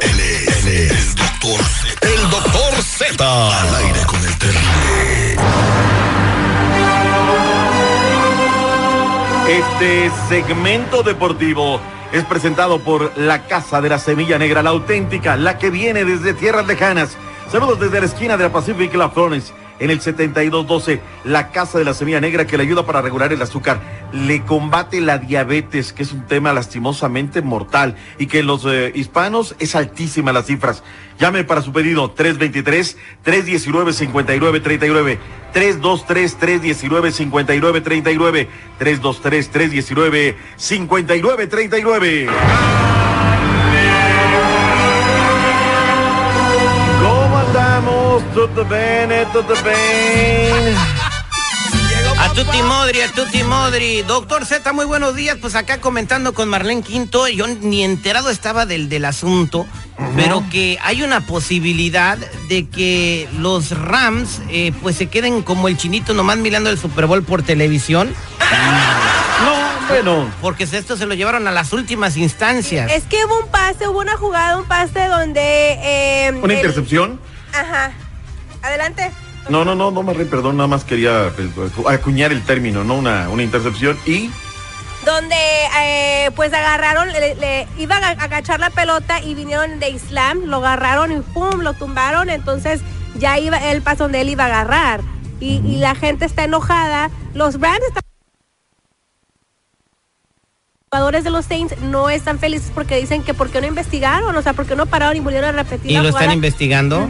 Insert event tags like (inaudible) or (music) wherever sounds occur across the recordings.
Él es, él es el doctor Z. El doctor Z. Al aire con el terrible. Este segmento deportivo es presentado por la Casa de la Semilla Negra, la auténtica, la que viene desde tierras lejanas. Saludos desde la esquina de la Pacific la Florence en el 7212, la Casa de la Semilla Negra que le ayuda para regular el azúcar, le combate la diabetes, que es un tema lastimosamente mortal y que en los eh, hispanos es altísima las cifras. Llame para su pedido 323-319-5939, 323-319-5939, 323-319-5939. ¿Tutto bene? ¿Tutto bene? A Tuti Modri, a Tuti Modri. Doctor Z, muy buenos días. Pues acá comentando con Marlene Quinto, yo ni enterado estaba del, del asunto, pero que hay una posibilidad de que los Rams eh, pues se queden como el chinito nomás mirando el Super Bowl por televisión. No, bueno. Porque esto se lo llevaron a las últimas instancias. Es que hubo un pase, hubo una jugada, un pase donde... eh, ¿Una el- intercepción? Ajá. Adelante. No, no, no, no, Marlene, perdón, nada más quería pues, acuñar el término, ¿no? Una, una intercepción y... Donde eh, pues agarraron, le, le- iban a agachar la pelota y vinieron de Islam, lo agarraron y pum, lo tumbaron, entonces ya iba el paso donde él iba a agarrar. Y, y la gente está enojada. Los Rams están jugadores de los Saints no están felices porque dicen que por qué no investigaron, o sea, por qué no pararon y volvieron a repetir Y la lo están investigando.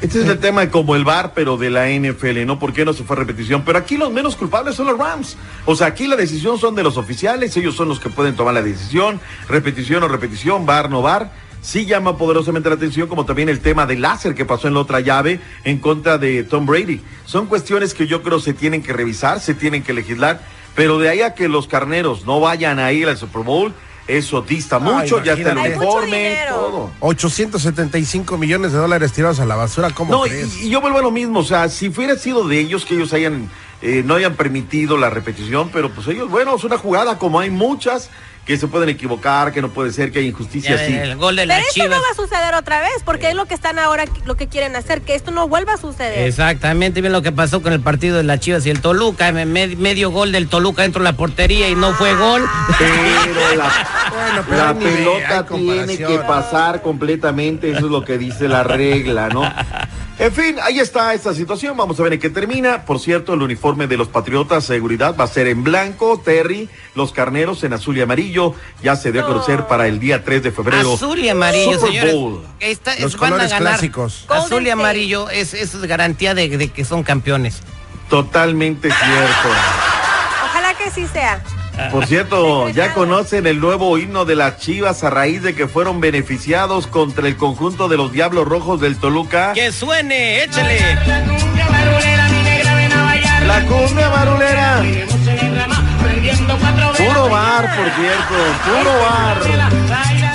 Este es el tema como el VAR, pero de la NFL, ¿no? ¿Por qué no se fue a repetición? Pero aquí los menos culpables son los Rams. O sea, aquí la decisión son de los oficiales, ellos son los que pueden tomar la decisión, repetición o repetición, VAR no VAR. Sí llama poderosamente la atención, como también el tema del láser que pasó en la otra llave en contra de Tom Brady. Son cuestiones que yo creo se tienen que revisar, se tienen que legislar, pero de ahí a que los carneros no vayan a ir al Super Bowl, eso dista mucho, ya está el uniforme, todo. 875 millones de dólares tirados a la basura, ¿cómo No, crees? y, y yo vuelvo a lo mismo, o sea, si hubiera sido de ellos que ellos hayan, eh, no hayan permitido la repetición, pero pues ellos, bueno, es una jugada como hay muchas que se pueden equivocar, que no puede ser, que hay injusticia, Ya, sí. El gol de Pero esto no va a suceder otra vez, porque es lo que están ahora, lo que quieren hacer, que esto no vuelva a suceder. Exactamente, bien lo que pasó con el partido de las Chivas y el Toluca, me- me- medio gol del Toluca dentro de la portería y no fue gol. Pero la, (laughs) Bueno, pero la pelota tiene que pasar completamente, eso es lo que dice la regla, ¿no? En fin, ahí está esta situación, vamos a ver en qué termina. Por cierto, el uniforme de los Patriotas Seguridad va a ser en blanco, Terry, los carneros en azul y amarillo, ya se dio a conocer para el día 3 de febrero. Azul y amarillo, Super señores. Bowl. Esta- Los van a colores ganar. clásicos. Azul y amarillo es, es garantía de, de que son campeones. Totalmente cierto. Ojalá que sí sea. Por cierto, ya conocen el nuevo himno de las Chivas a raíz de que fueron beneficiados contra el conjunto de los Diablos Rojos del Toluca. Que suene, échale. La cumbia marulera. Puro bar, por cierto, puro bar.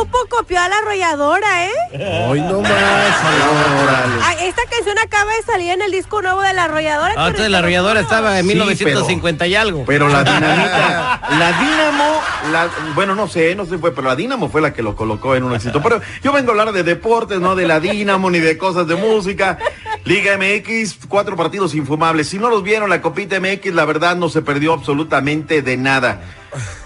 Grupo copió a la arrolladora, ¿eh? Hoy no más. Órale. Ah, esta canción acaba de salir en el disco nuevo de la arrolladora. Ah, entonces la arrolladora estaba en Sí, 1950 y algo. Pero la (laughs) dinamita, la Dinamo, la, bueno, no sé, no sé, fue, pero la Dinamo fue la que lo colocó en un éxito. Pero yo vengo a hablar de deportes, no de la Dinamo ni de cosas de música. Liga MX, cuatro partidos infumables. Si no los vieron, la Copita MX, la verdad no se perdió absolutamente de nada.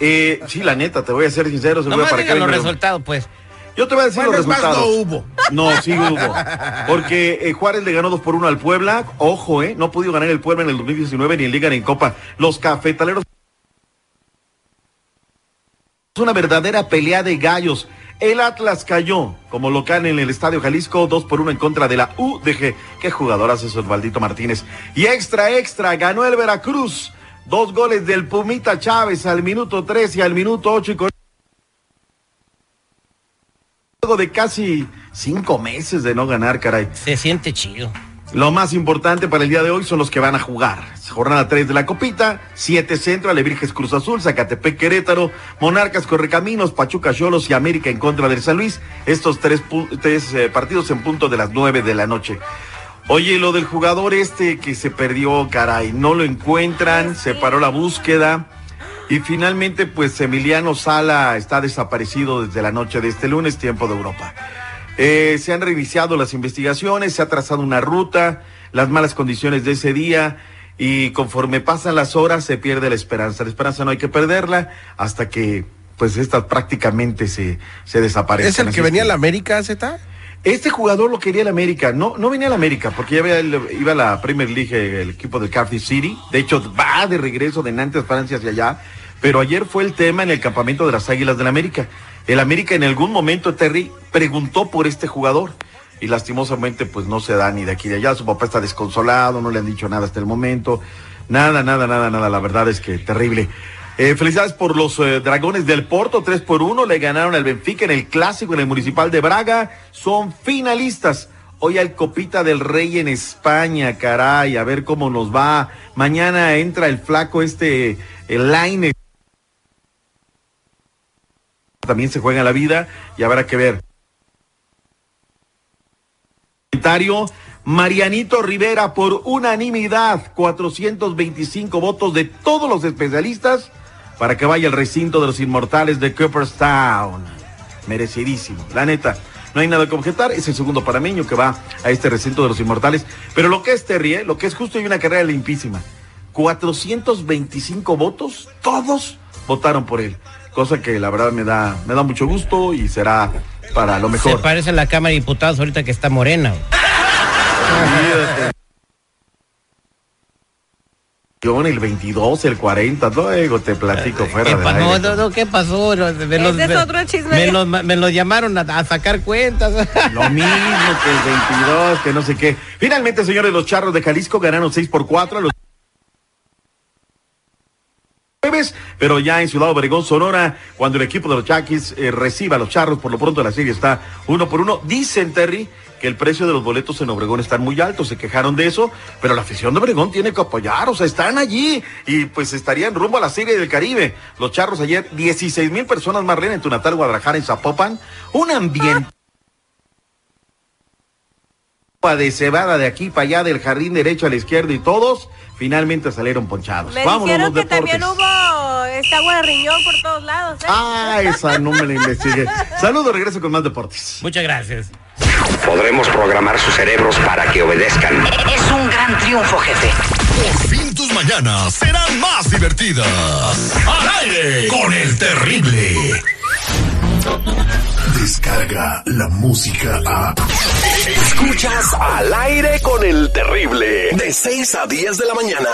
Eh, sí, la neta, te voy a ser sincero. se voy a para los resultados, pues. Yo te voy a decir Bueno, los es más, resultados. no hubo. No, sí hubo. Porque eh, Juárez le ganó 2 por 1 al Puebla. Ojo, ¿eh? No ha podido ganar el Puebla en el 2019 ni en Liga ni en Copa. Los cafetaleros. Es una verdadera pelea de gallos. El Atlas cayó como local en el Estadio Jalisco, 2 por 1 en contra de la UDG. Qué jugadoras es Osvaldito Martínez. Y extra, extra, ganó el Veracruz. Dos goles del Pumita Chávez al minuto 3 y al minuto 8 y con Luego de casi cinco meses de no ganar, caray. Se siente chido. Lo más importante para el día de hoy son los que van a jugar. Jornada 3 de la Copita, 7 Centro, Alebrijes Cruz Azul, Zacatepec Querétaro, Monarcas Correcaminos, Pachuca Cholos y América en contra del San Luis. Estos tres, tres, eh, partidos en punto de las 9 de la noche. Oye, lo del jugador este que se perdió, caray, no lo encuentran, se paró la búsqueda. Y finalmente, pues Emiliano Sala está desaparecido desde la noche de este lunes, tiempo de Europa. Eh, se han reiniciado las investigaciones, se ha trazado una ruta, las malas condiciones de ese día y conforme pasan las horas se pierde la esperanza. La esperanza no hay que perderla hasta que pues esta prácticamente se, se desaparece. ¿Es el que venía a la América, Z? Este jugador lo quería el América, no, no venía al América, porque ya había- iba a la Premier League el equipo del Cardiff City. De hecho, va de regreso de Nantes, Francia hacia allá. Pero ayer fue el tema en el campamento de las Águilas del América. El América en algún momento, Terry, preguntó por este jugador. Y lastimosamente, pues no se da ni de aquí ni de allá. Su papá está desconsolado, no le han dicho nada hasta el momento. Nada, nada, nada, nada. La verdad es que terrible. Eh, felicidades por los eh, Dragones del Porto, 3 por 1. Le ganaron al Benfica en el clásico en el Municipal de Braga. Son finalistas. Hoy al Copita del Rey en España, caray, a ver cómo nos va. Mañana entra el flaco este, el Line. También se juega la vida y habrá que ver. Comentario. Marianito Rivera por unanimidad, 425 votos de todos los especialistas para que vaya al recinto de los inmortales de Cooperstown. Merecidísimo, la neta. No hay nada que objetar, es el segundo panameño que va a este recinto de los inmortales. Pero lo que es Terry, ¿eh? lo que es justo y una carrera limpísima. 425 votos, todos votaron por él. Cosa que la verdad me da, me da mucho gusto y será para lo Se mejor. parece a la Cámara de Diputados ahorita que está morena. (laughs) El 22, el 40, luego te platico fuera ¿Qué de pa- no, no, no, ¿qué pasó? Me los, Ese es me- otro chisme. Me los, me los llamaron a, a sacar cuentas. Lo mismo que el 22, que no sé qué. Finalmente, señores, los charros de Jalisco ganaron 6 por 4 a los jueves, pero ya en Ciudad Obregón, Sonora, cuando el equipo de los Chaquis eh, reciba a los charros, por lo pronto la serie está uno por uno. Dicen, Terry, que el precio de los boletos en Obregón están muy altos, se quejaron de eso, pero la afición de Obregón tiene que apoyar, o sea, están allí y pues estarían rumbo a la serie del Caribe. Los charros ayer, 16 mil personas más en tu natal Guadalajara, en Zapopan, un ambiente de cebada de aquí para allá, del jardín derecho a la izquierda y todos finalmente salieron ponchados. Me Vámonos dijeron los que deportes. también hubo esta agua de riñón por todos lados. ¿eh? Ah, esa no me la investigué. (laughs) Saludos, regreso con más deportes. Muchas gracias. Podremos programar sus cerebros para que obedezcan. Es un gran triunfo, jefe. Por fin tus mañanas serán más divertidas. Al aire con el terrible. Descarga la música a. Escuchas al aire con el terrible. De 6 a 10 de la mañana.